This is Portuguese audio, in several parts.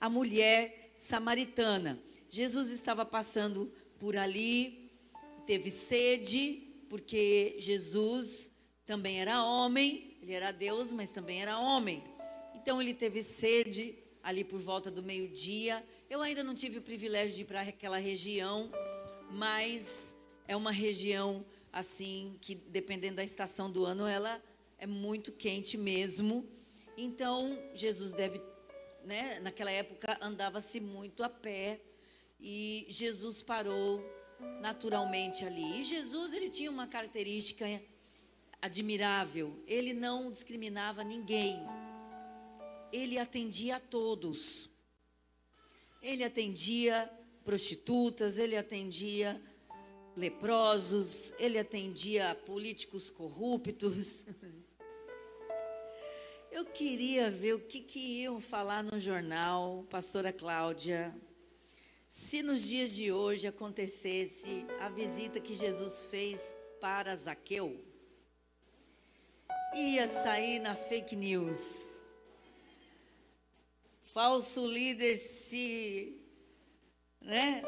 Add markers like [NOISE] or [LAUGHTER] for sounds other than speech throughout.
a mulher samaritana. Jesus estava passando por ali, teve sede, porque Jesus também era homem, ele era Deus, mas também era homem. Então ele teve sede ali por volta do meio-dia. Eu ainda não tive o privilégio de ir para aquela região, mas é uma região assim que dependendo da estação do ano ela é muito quente mesmo. Então Jesus deve, né, naquela época andava-se muito a pé e Jesus parou naturalmente ali. E Jesus ele tinha uma característica admirável. Ele não discriminava ninguém. Ele atendia a todos. Ele atendia prostitutas, ele atendia leprosos, ele atendia políticos corruptos. [LAUGHS] Eu queria ver o que, que iam falar no jornal, pastora Cláudia, se nos dias de hoje acontecesse a visita que Jesus fez para Zaqueu, ia sair na fake news. Falso líder se né,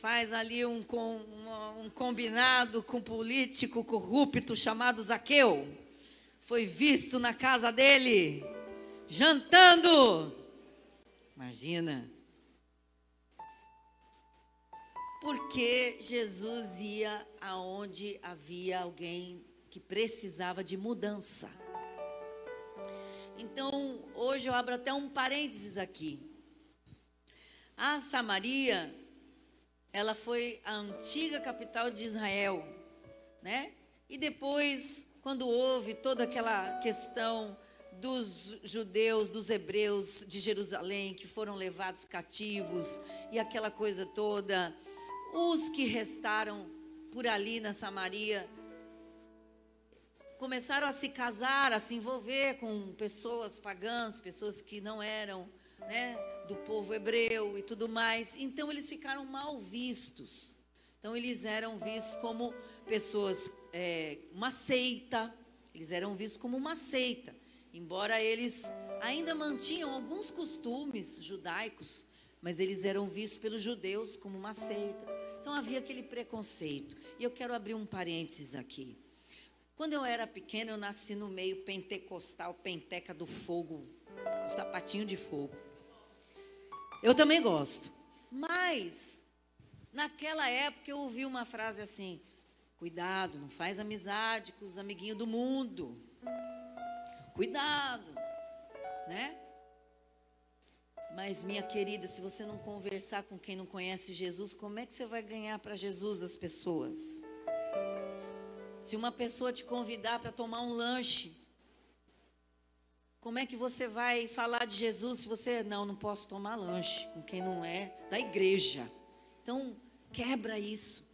faz ali um, um, um combinado com político corrupto chamado Zaqueu. Foi visto na casa dele, jantando. Imagina. Porque Jesus ia aonde havia alguém que precisava de mudança. Então, hoje eu abro até um parênteses aqui. A Samaria ela foi a antiga capital de Israel, né? E depois, quando houve toda aquela questão dos judeus, dos hebreus de Jerusalém que foram levados cativos e aquela coisa toda, os que restaram por ali na Samaria começaram a se casar, a se envolver com pessoas pagãs, pessoas que não eram né, do povo hebreu e tudo mais. Então eles ficaram mal vistos. Então eles eram vistos como pessoas, é, uma seita. Eles eram vistos como uma seita. Embora eles ainda mantinham alguns costumes judaicos, mas eles eram vistos pelos judeus como uma seita. Então havia aquele preconceito. E eu quero abrir um parênteses aqui. Quando eu era pequena, eu nasci no meio pentecostal, penteca do fogo, do sapatinho de fogo. Eu também gosto. Mas, naquela época, eu ouvi uma frase assim: cuidado, não faz amizade com os amiguinhos do mundo. Cuidado, né? Mas, minha querida, se você não conversar com quem não conhece Jesus, como é que você vai ganhar para Jesus as pessoas? Se uma pessoa te convidar para tomar um lanche, como é que você vai falar de Jesus se você não, não posso tomar lanche com quem não é da igreja? Então, quebra isso.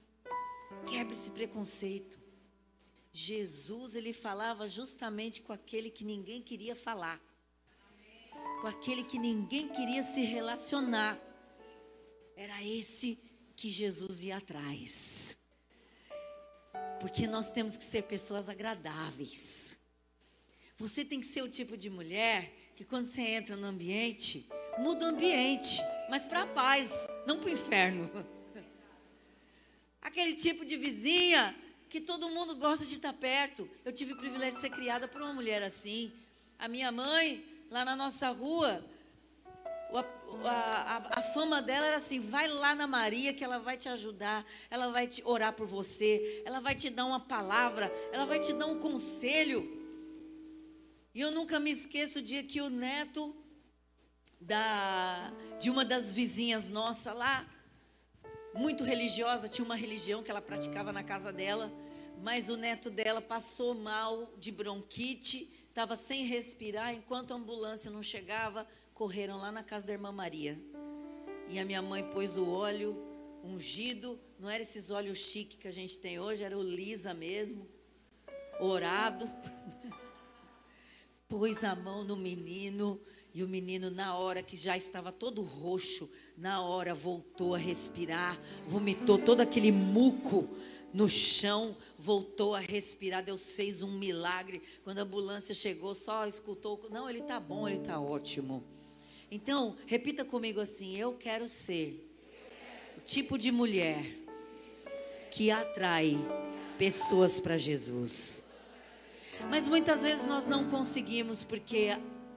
Quebra esse preconceito. Jesus, ele falava justamente com aquele que ninguém queria falar. Com aquele que ninguém queria se relacionar. Era esse que Jesus ia atrás. Porque nós temos que ser pessoas agradáveis. Você tem que ser o tipo de mulher que quando você entra no ambiente, muda o ambiente, mas para a paz, não para o inferno. Aquele tipo de vizinha que todo mundo gosta de estar perto. Eu tive o privilégio de ser criada por uma mulher assim. A minha mãe, lá na nossa rua, a, a, a, fama dela era assim: vai lá na Maria que ela vai te ajudar, ela vai te orar por você, ela vai te dar uma palavra, ela vai te dar um conselho. E eu nunca me esqueço o dia que o neto da, de uma das vizinhas nossa lá, muito religiosa, tinha uma religião que ela praticava na casa dela, mas o neto dela passou mal de bronquite, estava sem respirar, enquanto a ambulância não chegava, correram lá na casa da irmã Maria. E a minha mãe pôs o óleo ungido, não era esses óleos chique que a gente tem hoje, era o lisa mesmo, orado. [LAUGHS] pôs a mão no menino e o menino, na hora que já estava todo roxo, na hora voltou a respirar, vomitou todo aquele muco no chão, voltou a respirar. Deus fez um milagre. Quando a ambulância chegou, só escutou. Não, ele está bom, ele está ótimo. Então, repita comigo assim: Eu quero ser o tipo de mulher que atrai pessoas para Jesus. Mas muitas vezes nós não conseguimos porque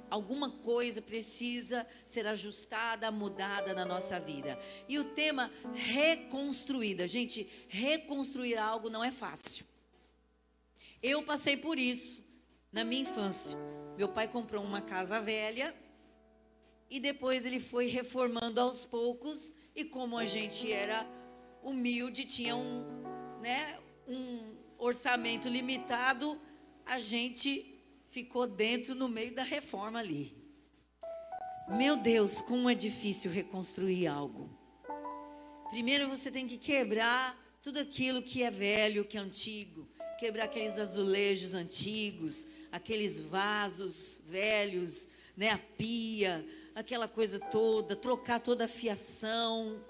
alguma coisa precisa ser ajustada, mudada na nossa vida. E o tema reconstruída. Gente, reconstruir algo não é fácil. Eu passei por isso na minha infância. Meu pai comprou uma casa velha e depois ele foi reformando aos poucos e como a gente era humilde, tinha um, né, um orçamento limitado, a gente ficou dentro no meio da reforma ali. Meu Deus, como é difícil reconstruir algo. Primeiro você tem que quebrar tudo aquilo que é velho, que é antigo, quebrar aqueles azulejos antigos, aqueles vasos velhos, né, a pia, aquela coisa toda, trocar toda a fiação.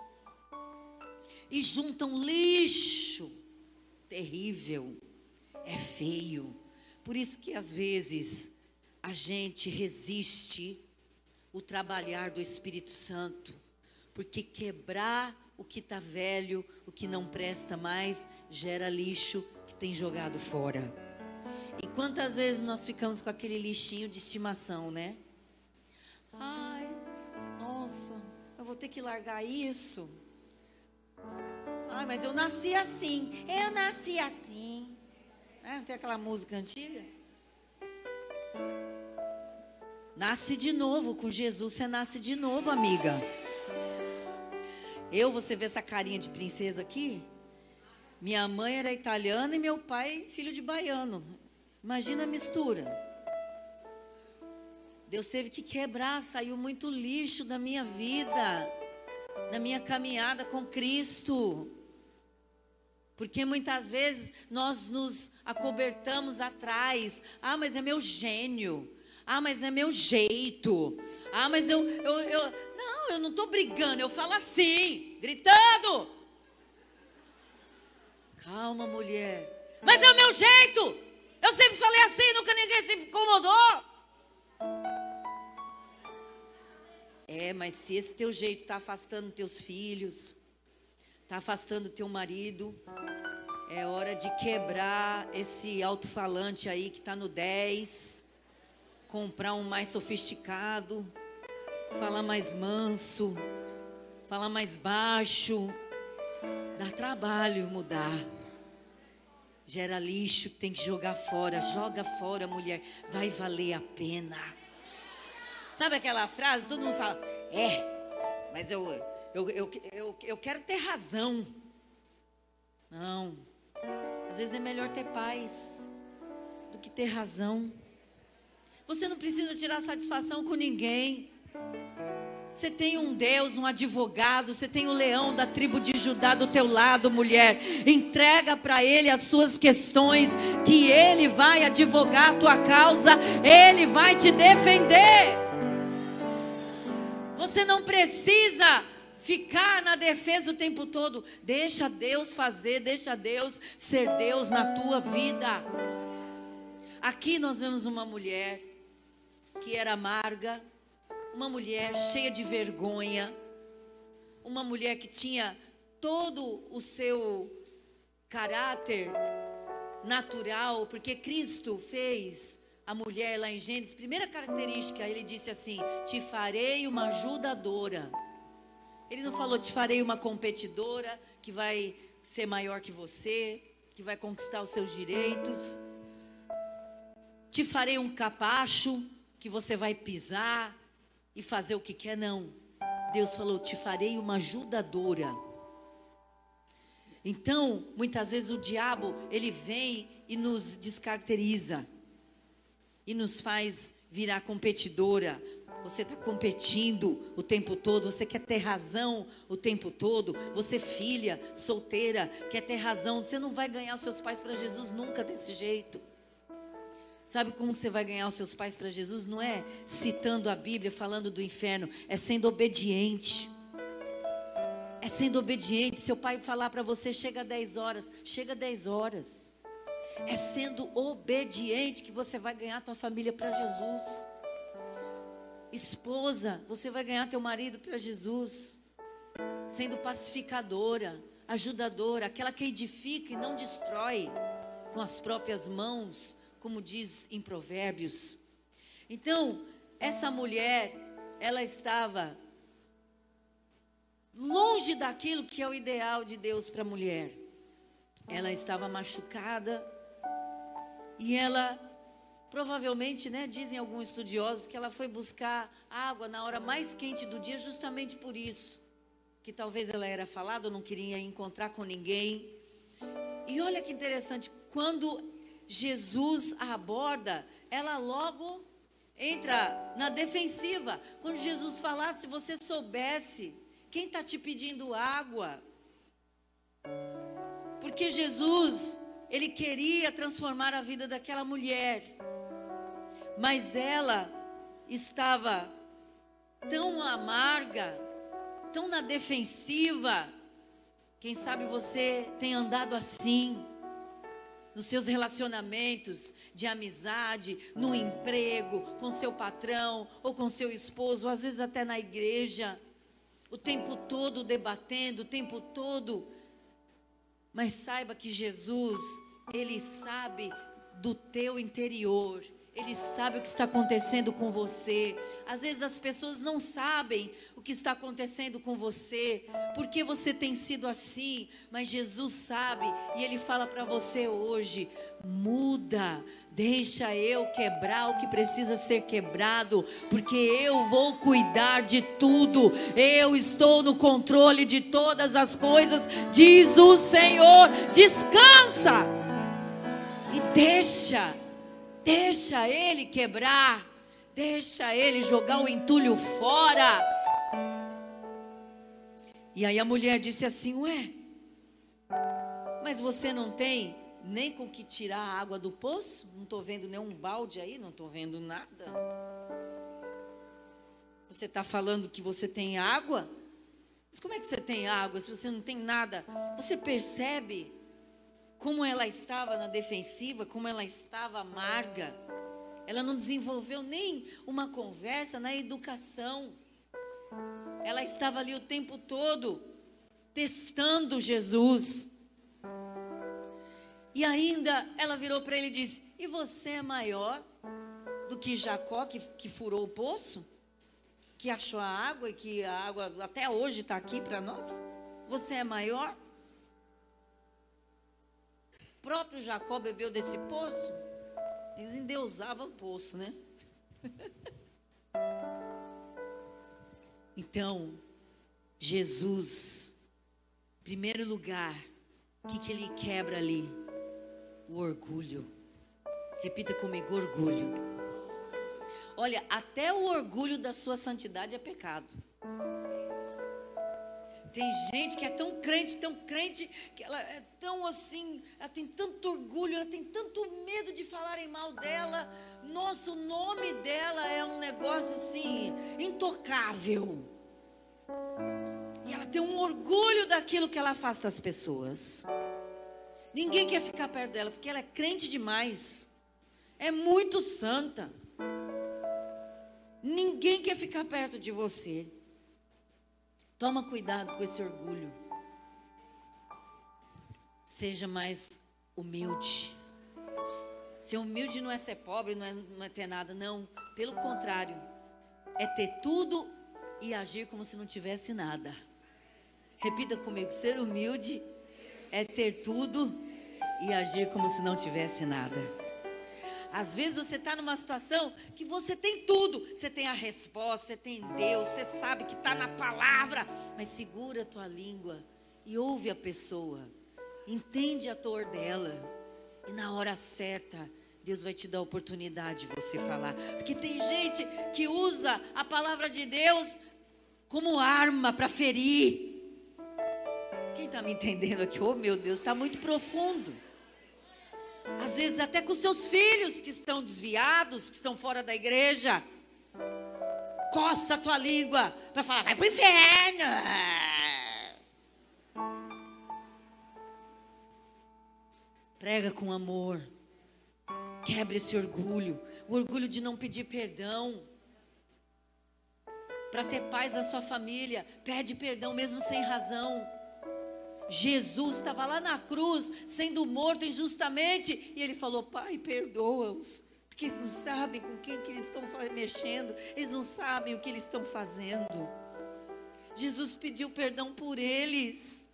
E juntam lixo terrível, é feio. Por isso que às vezes a gente resiste o trabalhar do Espírito Santo, porque quebrar o que está velho, o que não presta mais, gera lixo que tem jogado fora. E quantas vezes nós ficamos com aquele lixinho de estimação, né? Ai, nossa, eu vou ter que largar isso. Ai, mas eu nasci assim, eu nasci assim. É, não tem aquela música antiga? Nasce de novo, com Jesus você nasce de novo, amiga. Eu, você vê essa carinha de princesa aqui? Minha mãe era italiana e meu pai filho de baiano. Imagina a mistura. Deus teve que quebrar, saiu muito lixo da minha vida, da minha caminhada com Cristo. Porque muitas vezes nós nos acobertamos atrás. Ah, mas é meu gênio. Ah, mas é meu jeito. Ah, mas eu. eu, eu... Não, eu não estou brigando. Eu falo assim, gritando. Calma, mulher. Mas é o meu jeito. Eu sempre falei assim, nunca ninguém se incomodou. É, mas se esse teu jeito está afastando teus filhos, está afastando teu marido. É hora de quebrar esse alto-falante aí que está no 10, comprar um mais sofisticado, falar mais manso, falar mais baixo. Dá trabalho mudar. Gera lixo que tem que jogar fora. Joga fora, mulher. Vai valer a pena. Sabe aquela frase? Todo mundo fala, é, mas eu eu, eu, eu, eu quero ter razão. Não. Às vezes é melhor ter paz do que ter razão. Você não precisa tirar satisfação com ninguém. Você tem um Deus, um advogado, você tem o leão da tribo de Judá do teu lado, mulher. Entrega para ele as suas questões, que ele vai advogar a tua causa, ele vai te defender. Você não precisa ficar na defesa o tempo todo. Deixa Deus fazer, deixa Deus ser Deus na tua vida. Aqui nós vemos uma mulher que era amarga, uma mulher cheia de vergonha, uma mulher que tinha todo o seu caráter natural, porque Cristo fez a mulher lá em Gênesis, primeira característica, ele disse assim: Te farei uma ajudadora. Ele não falou, te farei uma competidora que vai ser maior que você, que vai conquistar os seus direitos. Te farei um capacho que você vai pisar e fazer o que quer, não. Deus falou, te farei uma ajudadora. Então, muitas vezes o diabo, ele vem e nos descaracteriza. E nos faz virar competidora, você está competindo o tempo todo, você quer ter razão o tempo todo, você filha, solteira, quer ter razão, você não vai ganhar os seus pais para Jesus nunca desse jeito. Sabe como você vai ganhar os seus pais para Jesus? Não é citando a Bíblia, falando do inferno, é sendo obediente. É É sendo obediente. Seu pai falar para você, chega 10 horas, chega 10 horas. É sendo obediente que você vai ganhar tua família para Jesus. Esposa, você vai ganhar teu marido para Jesus. Sendo pacificadora, ajudadora, aquela que edifica e não destrói com as próprias mãos, como diz em Provérbios. Então, essa mulher, ela estava longe daquilo que é o ideal de Deus para a mulher. Ela estava machucada e ela provavelmente, né, dizem alguns estudiosos que ela foi buscar água na hora mais quente do dia justamente por isso, que talvez ela era falada, não queria encontrar com ninguém. E olha que interessante, quando Jesus a aborda, ela logo entra na defensiva. Quando Jesus falasse, se você soubesse quem está te pedindo água? Porque Jesus, ele queria transformar a vida daquela mulher, mas ela estava tão amarga, tão na defensiva. Quem sabe você tem andado assim nos seus relacionamentos de amizade, no emprego, com seu patrão ou com seu esposo, às vezes até na igreja o tempo todo debatendo, o tempo todo. Mas saiba que Jesus, Ele sabe do teu interior, Ele sabe o que está acontecendo com você. Às vezes as pessoas não sabem o que está acontecendo com você, porque você tem sido assim, mas Jesus sabe e Ele fala para você hoje: muda, deixa eu quebrar o que precisa ser quebrado, porque eu vou cuidar de tudo, eu estou no controle de todas as coisas, diz o Senhor. Descansa e deixa, deixa Ele quebrar, deixa Ele jogar o entulho fora. E aí a mulher disse assim: Ué, mas você não tem nem com que tirar a água do poço? Não estou vendo nenhum balde aí, não estou vendo nada. Você está falando que você tem água? Mas como é que você tem água se você não tem nada? Você percebe como ela estava na defensiva, como ela estava amarga. Ela não desenvolveu nem uma conversa na educação. Ela estava ali o tempo todo testando Jesus. E ainda ela virou para ele e disse: E você é maior do que Jacó, que, que furou o poço? Que achou a água e que a água até hoje está aqui para nós? Você é maior? Próprio Jacó bebeu desse poço? Eles endeusavam o poço, né? [LAUGHS] então, Jesus, primeiro lugar, o que, que ele quebra ali? o orgulho. Repita comigo: orgulho. Olha, até o orgulho da sua santidade é pecado. Tem gente que é tão crente, tão crente, que ela é tão assim, ela tem tanto orgulho, ela tem tanto medo de falarem mal dela. Nossa, o nome dela é um negócio assim, intocável. E ela tem um orgulho daquilo que ela faz das pessoas. Ninguém quer ficar perto dela, porque ela é crente demais. É muito santa. Ninguém quer ficar perto de você. Toma cuidado com esse orgulho. Seja mais humilde. Ser humilde não é ser pobre, não é, não é ter nada, não. Pelo contrário, é ter tudo e agir como se não tivesse nada. Repita comigo: ser humilde é ter tudo e agir como se não tivesse nada. Às vezes você está numa situação que você tem tudo, você tem a resposta, você tem Deus, você sabe que está na palavra, mas segura a tua língua e ouve a pessoa, entende a dor dela, e na hora certa, Deus vai te dar a oportunidade de você falar, porque tem gente que usa a palavra de Deus como arma para ferir. Quem está me entendendo aqui? Oh meu Deus, está muito profundo. Às vezes até com seus filhos que estão desviados, que estão fora da igreja. Coça a tua língua para falar, vai pro inferno. Prega com amor. Quebra esse orgulho. O orgulho de não pedir perdão. Para ter paz na sua família, pede perdão mesmo sem razão. Jesus estava lá na cruz, sendo morto injustamente, e ele falou: Pai, perdoa-os, porque eles não sabem com quem que eles estão mexendo, eles não sabem o que eles estão fazendo. Jesus pediu perdão por eles,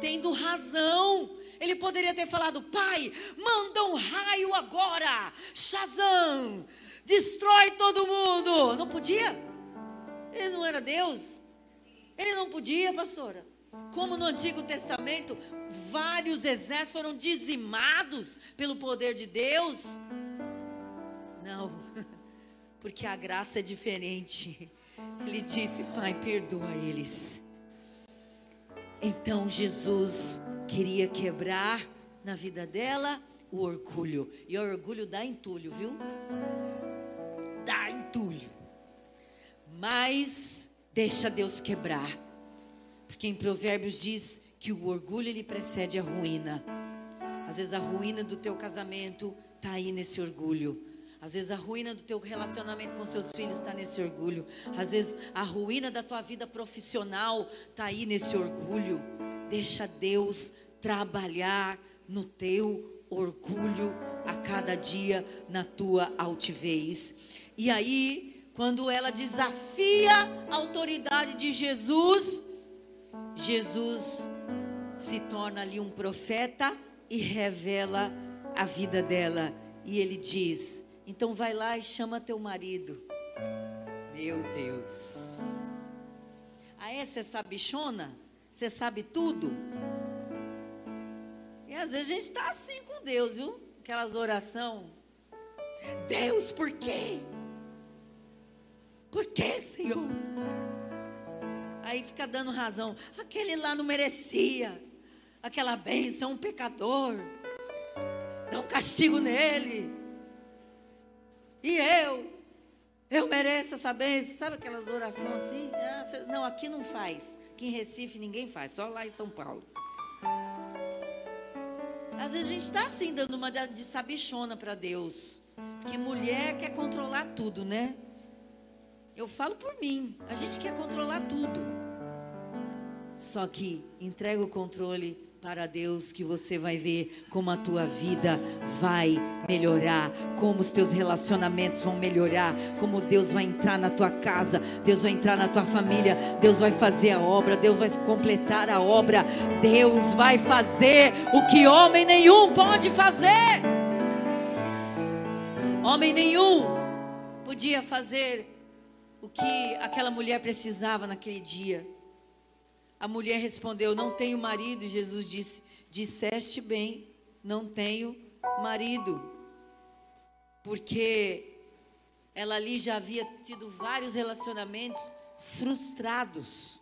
tendo razão. Ele poderia ter falado: Pai, manda um raio agora, Shazam, destrói todo mundo. Não podia? Ele não era Deus? Ele não podia, pastora? Como no Antigo Testamento, vários exércitos foram dizimados pelo poder de Deus. Não, [LAUGHS] porque a graça é diferente. Ele disse: Pai, perdoa eles. Então Jesus queria quebrar na vida dela o orgulho. E o orgulho dá entulho, viu? Dá entulho. Mas deixa Deus quebrar. Porque em Provérbios diz que o orgulho ele precede a ruína. Às vezes a ruína do teu casamento está aí nesse orgulho. Às vezes a ruína do teu relacionamento com seus filhos está nesse orgulho. Às vezes a ruína da tua vida profissional está aí nesse orgulho. Deixa Deus trabalhar no teu orgulho a cada dia, na tua altivez. E aí, quando ela desafia a autoridade de Jesus, Jesus se torna ali um profeta e revela a vida dela. E ele diz: Então vai lá e chama teu marido. Meu Deus. A essa é sabichona? Você sabe tudo? E às vezes a gente está assim com Deus, viu? Aquelas orações. Deus, por quê? Por quê, Senhor? Aí fica dando razão. Aquele lá não merecia aquela bênção, um pecador. Dá um castigo nele. E eu? Eu mereço essa bênção. Sabe aquelas orações assim? Ah, não, aqui não faz. Aqui em Recife ninguém faz, só lá em São Paulo. Às vezes a gente está assim, dando uma de sabichona para Deus. Porque mulher quer controlar tudo, né? Eu falo por mim. A gente quer controlar tudo. Só que entrega o controle para Deus que você vai ver como a tua vida vai melhorar, como os teus relacionamentos vão melhorar, como Deus vai entrar na tua casa, Deus vai entrar na tua família, Deus vai fazer a obra, Deus vai completar a obra, Deus vai fazer o que homem nenhum pode fazer. Homem nenhum podia fazer o que aquela mulher precisava naquele dia. A mulher respondeu: Não tenho marido. E Jesus disse: Disseste bem, não tenho marido. Porque ela ali já havia tido vários relacionamentos frustrados.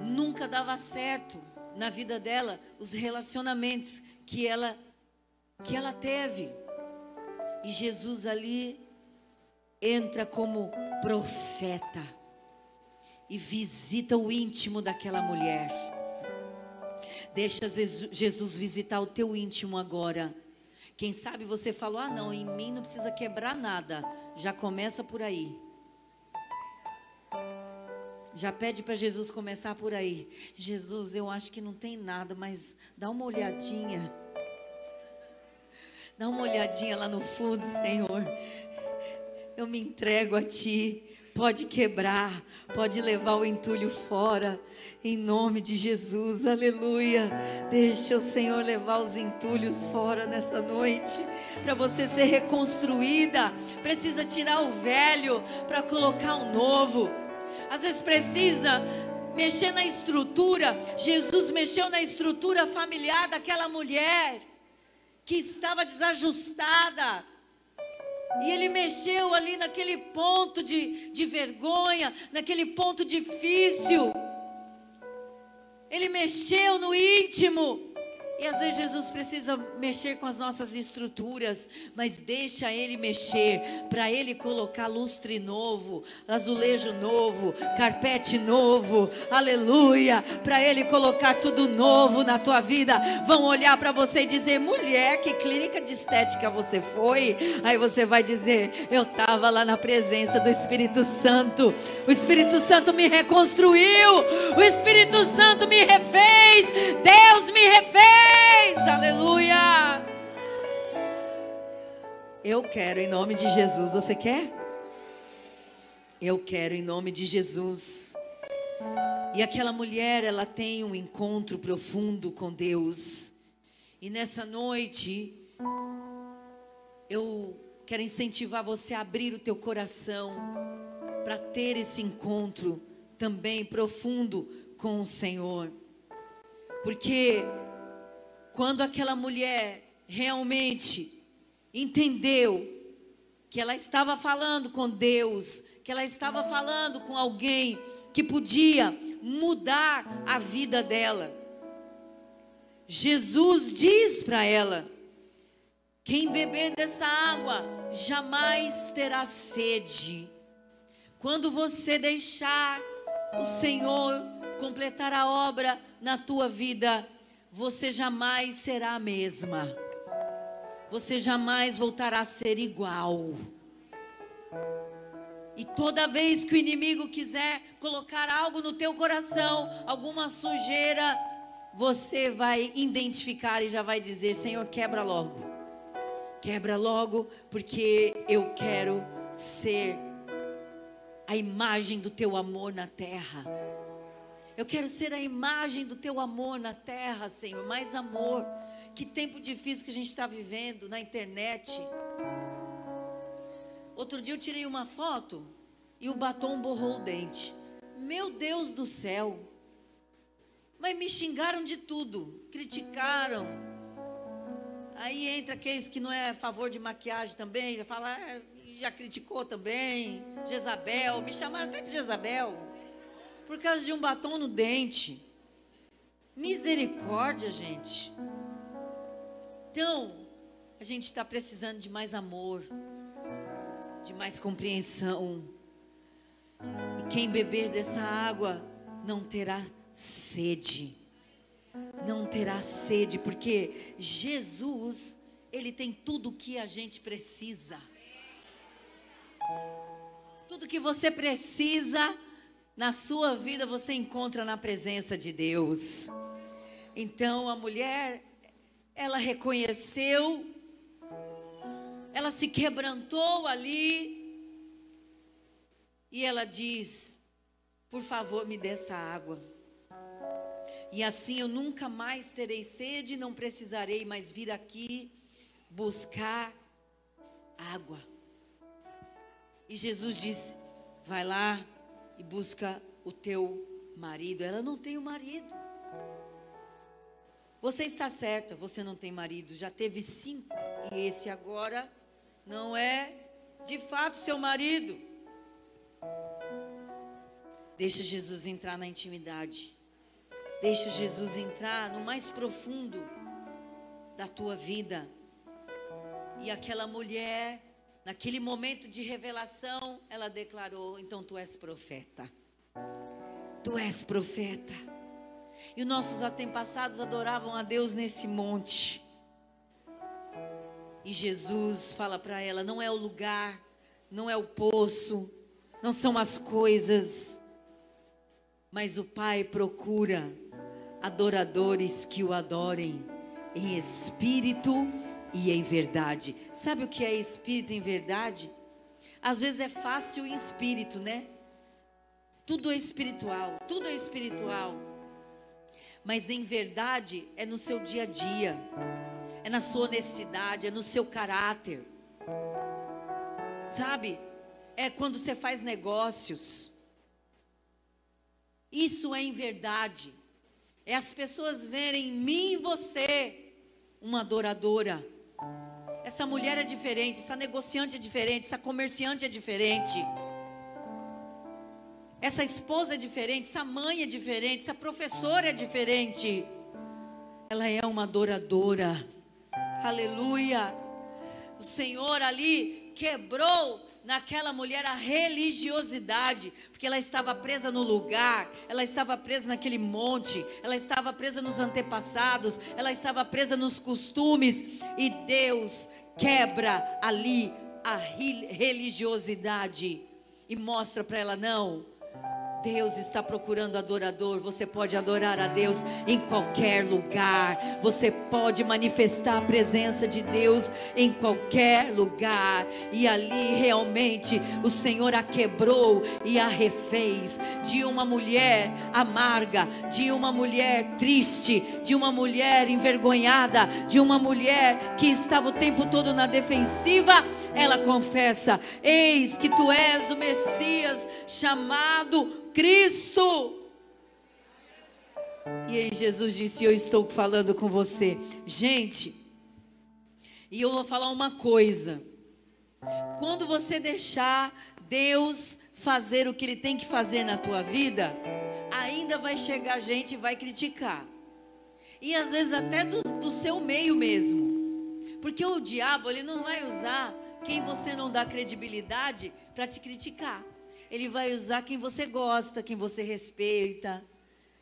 Nunca dava certo na vida dela os relacionamentos que ela que ela teve. E Jesus ali entra como profeta e visita o íntimo daquela mulher. Deixa Jesus visitar o teu íntimo agora. Quem sabe você falou: ah, não, em mim não precisa quebrar nada. Já começa por aí. Já pede para Jesus começar por aí. Jesus, eu acho que não tem nada, mas dá uma olhadinha. Dá uma olhadinha lá no fundo, Senhor eu me entrego a Ti. Pode quebrar, pode levar o entulho fora, em nome de Jesus, aleluia. Deixa o Senhor levar os entulhos fora nessa noite, para você ser reconstruída. Precisa tirar o velho para colocar o novo. Às vezes precisa mexer na estrutura. Jesus mexeu na estrutura familiar daquela mulher que estava desajustada e ele mexeu ali naquele ponto de, de vergonha, naquele ponto difícil. Ele mexeu no íntimo. E às vezes Jesus precisa mexer com as nossas estruturas, mas deixa Ele mexer, para Ele colocar lustre novo, azulejo novo, carpete novo, aleluia, para Ele colocar tudo novo na tua vida. Vão olhar para você e dizer: mulher, que clínica de estética você foi? Aí você vai dizer: eu estava lá na presença do Espírito Santo, o Espírito Santo me reconstruiu, o Espírito Santo me refez, Deus me refez aleluia. Eu quero em nome de Jesus. Você quer? Eu quero em nome de Jesus. E aquela mulher, ela tem um encontro profundo com Deus. E nessa noite, eu quero incentivar você a abrir o teu coração para ter esse encontro também profundo com o Senhor. Porque quando aquela mulher realmente entendeu que ela estava falando com Deus, que ela estava falando com alguém que podia mudar a vida dela. Jesus diz para ela: quem beber dessa água jamais terá sede. Quando você deixar o Senhor completar a obra na tua vida, você jamais será a mesma. Você jamais voltará a ser igual. E toda vez que o inimigo quiser colocar algo no teu coração, alguma sujeira, você vai identificar e já vai dizer: Senhor, quebra logo. Quebra logo, porque eu quero ser a imagem do teu amor na terra. Eu quero ser a imagem do teu amor na terra, Senhor. Mais amor. Que tempo difícil que a gente está vivendo na internet. Outro dia eu tirei uma foto e o batom borrou o dente. Meu Deus do céu. Mas me xingaram de tudo. Criticaram. Aí entra aqueles que não é a favor de maquiagem também. Já fala, ah, já criticou também. Jezabel. Me chamaram até de Jezabel por causa de um batom no dente. Misericórdia, gente. Então, a gente está precisando de mais amor, de mais compreensão. E quem beber dessa água não terá sede. Não terá sede, porque Jesus, Ele tem tudo o que a gente precisa. Tudo que você precisa na sua vida você encontra na presença de Deus. Então a mulher, ela reconheceu, ela se quebrantou ali, e ela diz: Por favor, me dê essa água. E assim eu nunca mais terei sede, não precisarei mais vir aqui buscar água. E Jesus disse: Vai lá, e busca o teu marido. Ela não tem o um marido. Você está certa, você não tem marido, já teve cinco, e esse agora não é de fato seu marido. Deixa Jesus entrar na intimidade. Deixa Jesus entrar no mais profundo da tua vida. E aquela mulher Naquele momento de revelação, ela declarou: Então tu és profeta. Tu és profeta. E os nossos antepassados adoravam a Deus nesse monte. E Jesus fala para ela: Não é o lugar, não é o poço, não são as coisas, mas o Pai procura adoradores que o adorem em espírito e em verdade. Sabe o que é espírito em verdade? Às vezes é fácil em espírito, né? Tudo é espiritual, tudo é espiritual. Mas em verdade é no seu dia a dia, é na sua honestidade, é no seu caráter. Sabe? É quando você faz negócios. Isso é em verdade. É as pessoas verem em mim e você uma adoradora essa mulher é diferente, essa negociante é diferente, essa comerciante é diferente. Essa esposa é diferente, essa mãe é diferente, essa professora é diferente. ela é uma adoradora. Aleluia. O Senhor ali quebrou naquela mulher a religiosidade, porque ela estava presa no lugar, ela estava presa naquele monte, ela estava presa nos antepassados, ela estava presa nos costumes, e Deus quebra ali a religiosidade e mostra para ela: não, Deus está procurando adorador. Você pode adorar a Deus em qualquer lugar. Você pode manifestar a presença de Deus em qualquer lugar. E ali realmente o Senhor a quebrou e a refez. De uma mulher amarga, de uma mulher triste, de uma mulher envergonhada, de uma mulher que estava o tempo todo na defensiva. Ela confessa: Eis que tu és o Messias chamado Cristo. E aí Jesus disse: Eu estou falando com você. Gente, e eu vou falar uma coisa. Quando você deixar Deus fazer o que Ele tem que fazer na tua vida, ainda vai chegar gente e vai criticar. E às vezes até do, do seu meio mesmo. Porque o diabo, ele não vai usar quem você não dá credibilidade para te criticar. Ele vai usar quem você gosta, quem você respeita,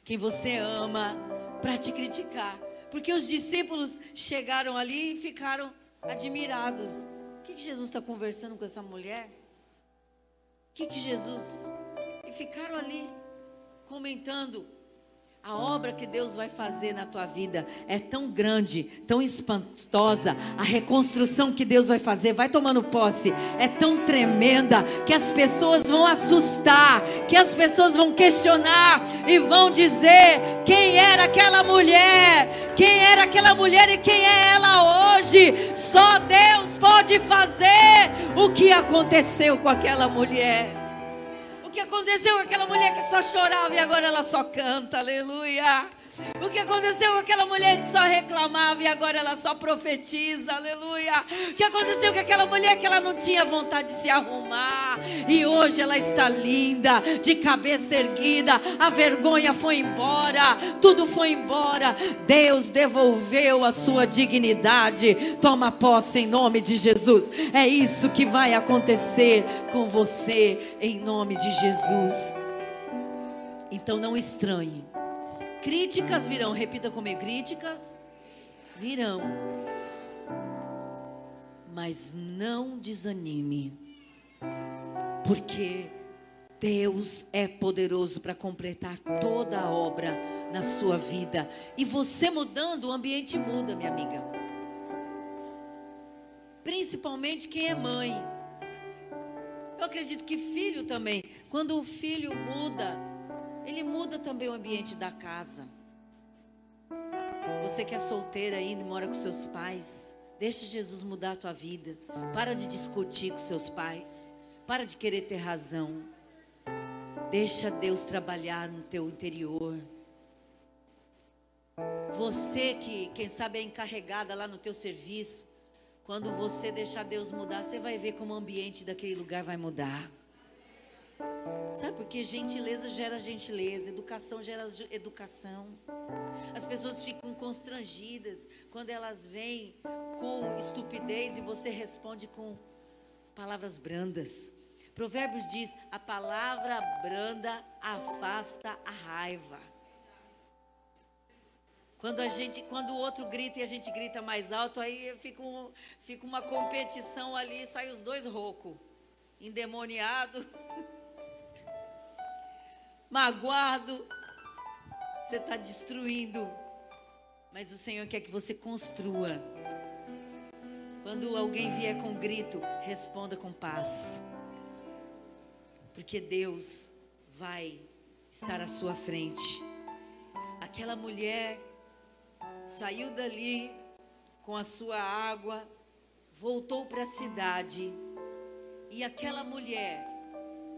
quem você ama, para te criticar. Porque os discípulos chegaram ali e ficaram admirados. O que, que Jesus está conversando com essa mulher? O que, que Jesus. E ficaram ali comentando. A obra que Deus vai fazer na tua vida é tão grande, tão espantosa. A reconstrução que Deus vai fazer, vai tomando posse, é tão tremenda que as pessoas vão assustar, que as pessoas vão questionar e vão dizer quem era aquela mulher, quem era aquela mulher e quem é ela hoje. Só Deus pode fazer o que aconteceu com aquela mulher que aconteceu com aquela mulher que só chorava e agora ela só canta, aleluia. O que aconteceu com aquela mulher que só reclamava e agora ela só profetiza, aleluia. O que aconteceu com aquela mulher que ela não tinha vontade de se arrumar e hoje ela está linda, de cabeça erguida, a vergonha foi embora, tudo foi embora. Deus devolveu a sua dignidade. Toma posse em nome de Jesus. É isso que vai acontecer com você em nome de Jesus. Então não estranhe Críticas virão, repita comigo: críticas virão. Mas não desanime, porque Deus é poderoso para completar toda a obra na sua vida. E você mudando, o ambiente muda, minha amiga. Principalmente quem é mãe. Eu acredito que filho também. Quando o filho muda, ele muda também o ambiente da casa. Você que é solteira ainda e mora com seus pais, deixa Jesus mudar a tua vida. Para de discutir com seus pais. Para de querer ter razão. Deixa Deus trabalhar no teu interior. Você que, quem sabe, é encarregada lá no teu serviço, quando você deixar Deus mudar, você vai ver como o ambiente daquele lugar vai mudar. Sabe por quê? Gentileza gera gentileza, educação gera educação. As pessoas ficam constrangidas quando elas vêm com estupidez e você responde com palavras brandas. Provérbios diz: a palavra branda afasta a raiva. Quando a gente, quando o outro grita e a gente grita mais alto, aí fica, um, fica uma competição ali, sai os dois rouco, endemoniado. [LAUGHS] magoado, você está destruindo. Mas o Senhor quer que você construa. Quando alguém vier com grito, responda com paz. Porque Deus vai estar à sua frente. Aquela mulher saiu dali com a sua água, voltou para a cidade. E aquela mulher,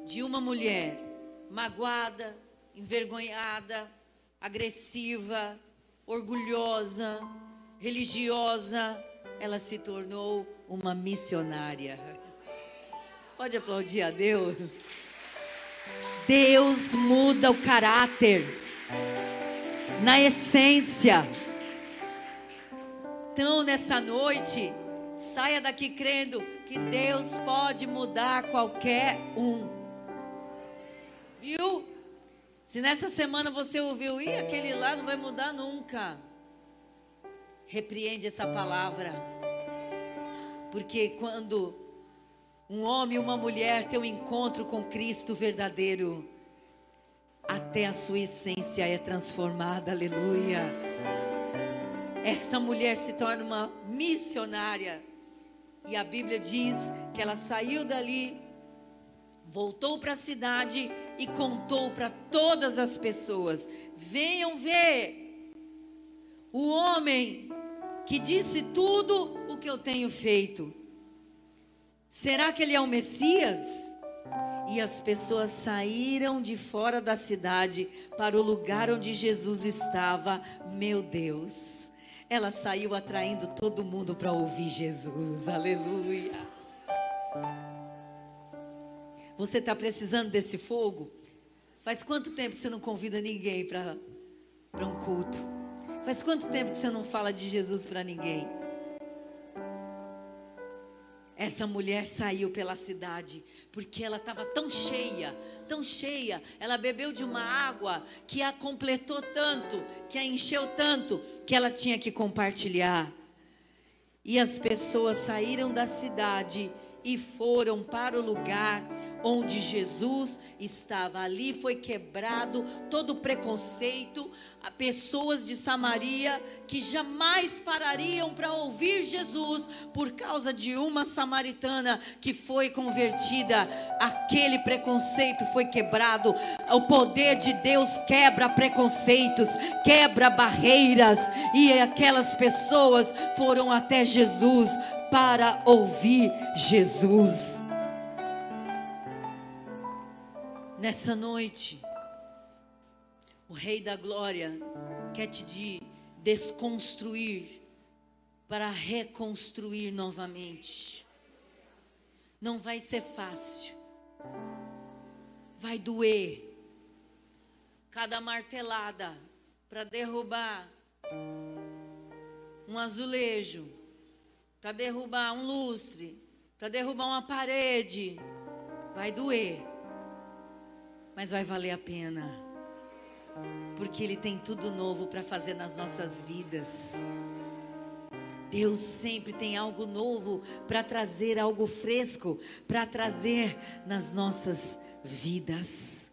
de uma mulher, magoada, envergonhada, agressiva, orgulhosa, religiosa, ela se tornou uma missionária. Pode aplaudir a Deus? Deus muda o caráter, na essência. Então, nessa noite, saia daqui crendo que Deus pode mudar qualquer um. Viu? Se nessa semana você ouviu, e aquele lá não vai mudar nunca. Repreende essa palavra. Porque quando um homem e uma mulher têm um encontro com Cristo verdadeiro, até a sua essência é transformada, aleluia. Essa mulher se torna uma missionária. E a Bíblia diz que ela saiu dali, voltou para a cidade e contou para todas as pessoas: venham ver o homem que disse tudo o que eu tenho feito. Será que ele é o Messias? E as pessoas saíram de fora da cidade para o lugar onde Jesus estava. Meu Deus. Ela saiu atraindo todo mundo para ouvir Jesus. Aleluia. Você está precisando desse fogo? Faz quanto tempo que você não convida ninguém para um culto? Faz quanto tempo que você não fala de Jesus para ninguém? Essa mulher saiu pela cidade porque ela estava tão cheia, tão cheia. Ela bebeu de uma água que a completou tanto, que a encheu tanto, que ela tinha que compartilhar. E as pessoas saíram da cidade e foram para o lugar onde Jesus estava. Ali foi quebrado todo o preconceito. Pessoas de Samaria que jamais parariam para ouvir Jesus por causa de uma samaritana que foi convertida. Aquele preconceito foi quebrado. O poder de Deus quebra preconceitos, quebra barreiras. E aquelas pessoas foram até Jesus para ouvir Jesus. Nessa noite, o Rei da Glória quer te desconstruir para reconstruir novamente. Não vai ser fácil, vai doer. Cada martelada para derrubar um azulejo, para derrubar um lustre, para derrubar uma parede, vai doer mas vai valer a pena. Porque Ele tem tudo novo para fazer nas nossas vidas. Deus sempre tem algo novo para trazer, algo fresco para trazer nas nossas vidas.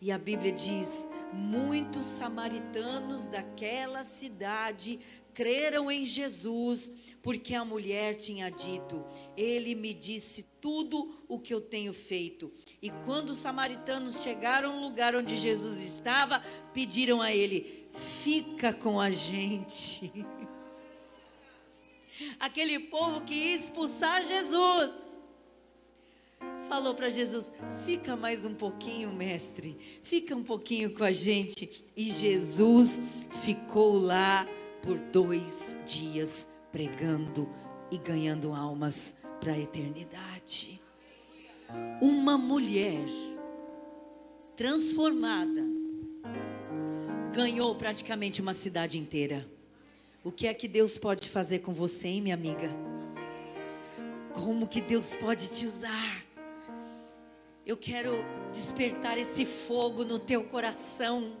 E a Bíblia diz: muitos samaritanos daquela cidade creram em Jesus, porque a mulher tinha dito: Ele me disse tudo o que eu tenho feito. E quando os samaritanos chegaram no lugar onde Jesus estava, pediram a ele: Fica com a gente. [LAUGHS] Aquele povo que ia expulsar Jesus. Falou para Jesus: Fica mais um pouquinho, mestre. Fica um pouquinho com a gente. E Jesus ficou lá por dois dias pregando e ganhando almas para a eternidade. Uma mulher transformada ganhou praticamente uma cidade inteira. O que é que Deus pode fazer com você, hein, minha amiga? Como que Deus pode te usar? Eu quero despertar esse fogo no teu coração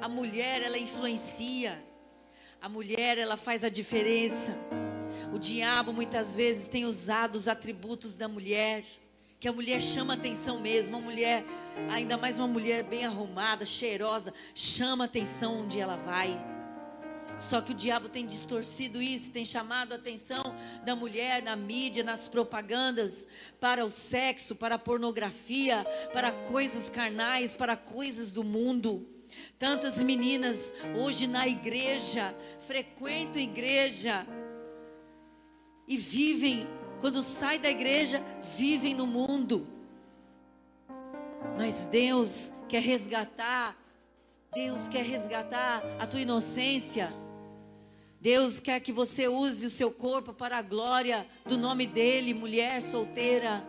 a mulher, ela influencia. A mulher, ela faz a diferença. O diabo muitas vezes tem usado os atributos da mulher, que a mulher chama atenção mesmo, uma mulher, ainda mais uma mulher bem arrumada, cheirosa, chama atenção onde ela vai. Só que o diabo tem distorcido isso, tem chamado a atenção da mulher na mídia, nas propagandas, para o sexo, para a pornografia, para coisas carnais, para coisas do mundo. Tantas meninas hoje na igreja, frequentam igreja e vivem, quando saem da igreja, vivem no mundo. Mas Deus quer resgatar, Deus quer resgatar a tua inocência. Deus quer que você use o seu corpo para a glória do nome dEle, mulher solteira.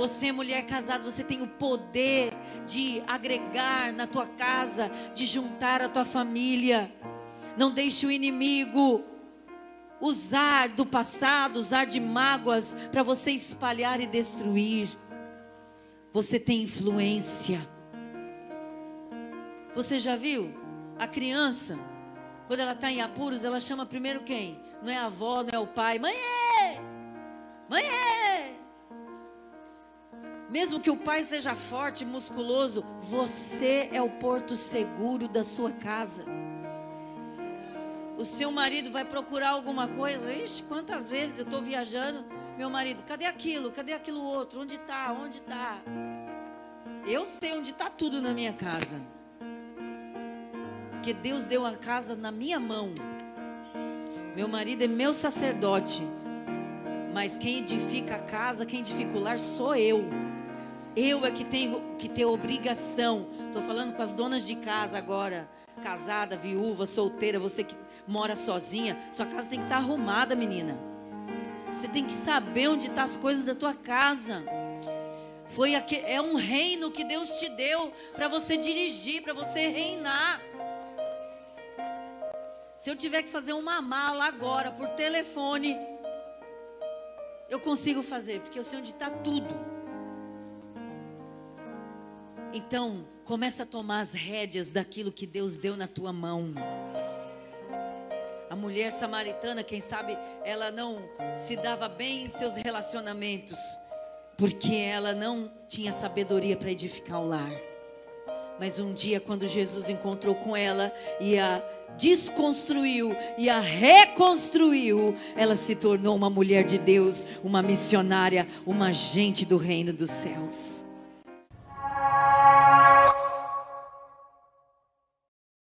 Você, mulher casada, você tem o poder de agregar na tua casa, de juntar a tua família. Não deixe o inimigo usar do passado, usar de mágoas para você espalhar e destruir. Você tem influência. Você já viu a criança, quando ela está em apuros, ela chama primeiro quem? Não é a avó, não é o pai. Mãe! Mãe! Mesmo que o pai seja forte, musculoso, você é o porto seguro da sua casa. O seu marido vai procurar alguma coisa. Ixi, quantas vezes eu estou viajando, meu marido, cadê aquilo? Cadê aquilo outro? Onde está? Onde está? Eu sei onde está tudo na minha casa. Porque Deus deu a casa na minha mão. Meu marido é meu sacerdote. Mas quem edifica a casa, quem edifica o lar sou eu. Eu é que tenho que ter obrigação. Estou falando com as donas de casa agora. Casada, viúva, solteira, você que mora sozinha. Sua casa tem que estar tá arrumada, menina. Você tem que saber onde estão tá as coisas da tua casa. Foi aqui, é um reino que Deus te deu para você dirigir, para você reinar. Se eu tiver que fazer uma mala agora por telefone, eu consigo fazer, porque eu sei onde está tudo. Então, começa a tomar as rédeas daquilo que Deus deu na tua mão. A mulher samaritana, quem sabe, ela não se dava bem em seus relacionamentos, porque ela não tinha sabedoria para edificar o lar. Mas um dia, quando Jesus encontrou com ela e a desconstruiu e a reconstruiu, ela se tornou uma mulher de Deus, uma missionária, uma agente do reino dos céus.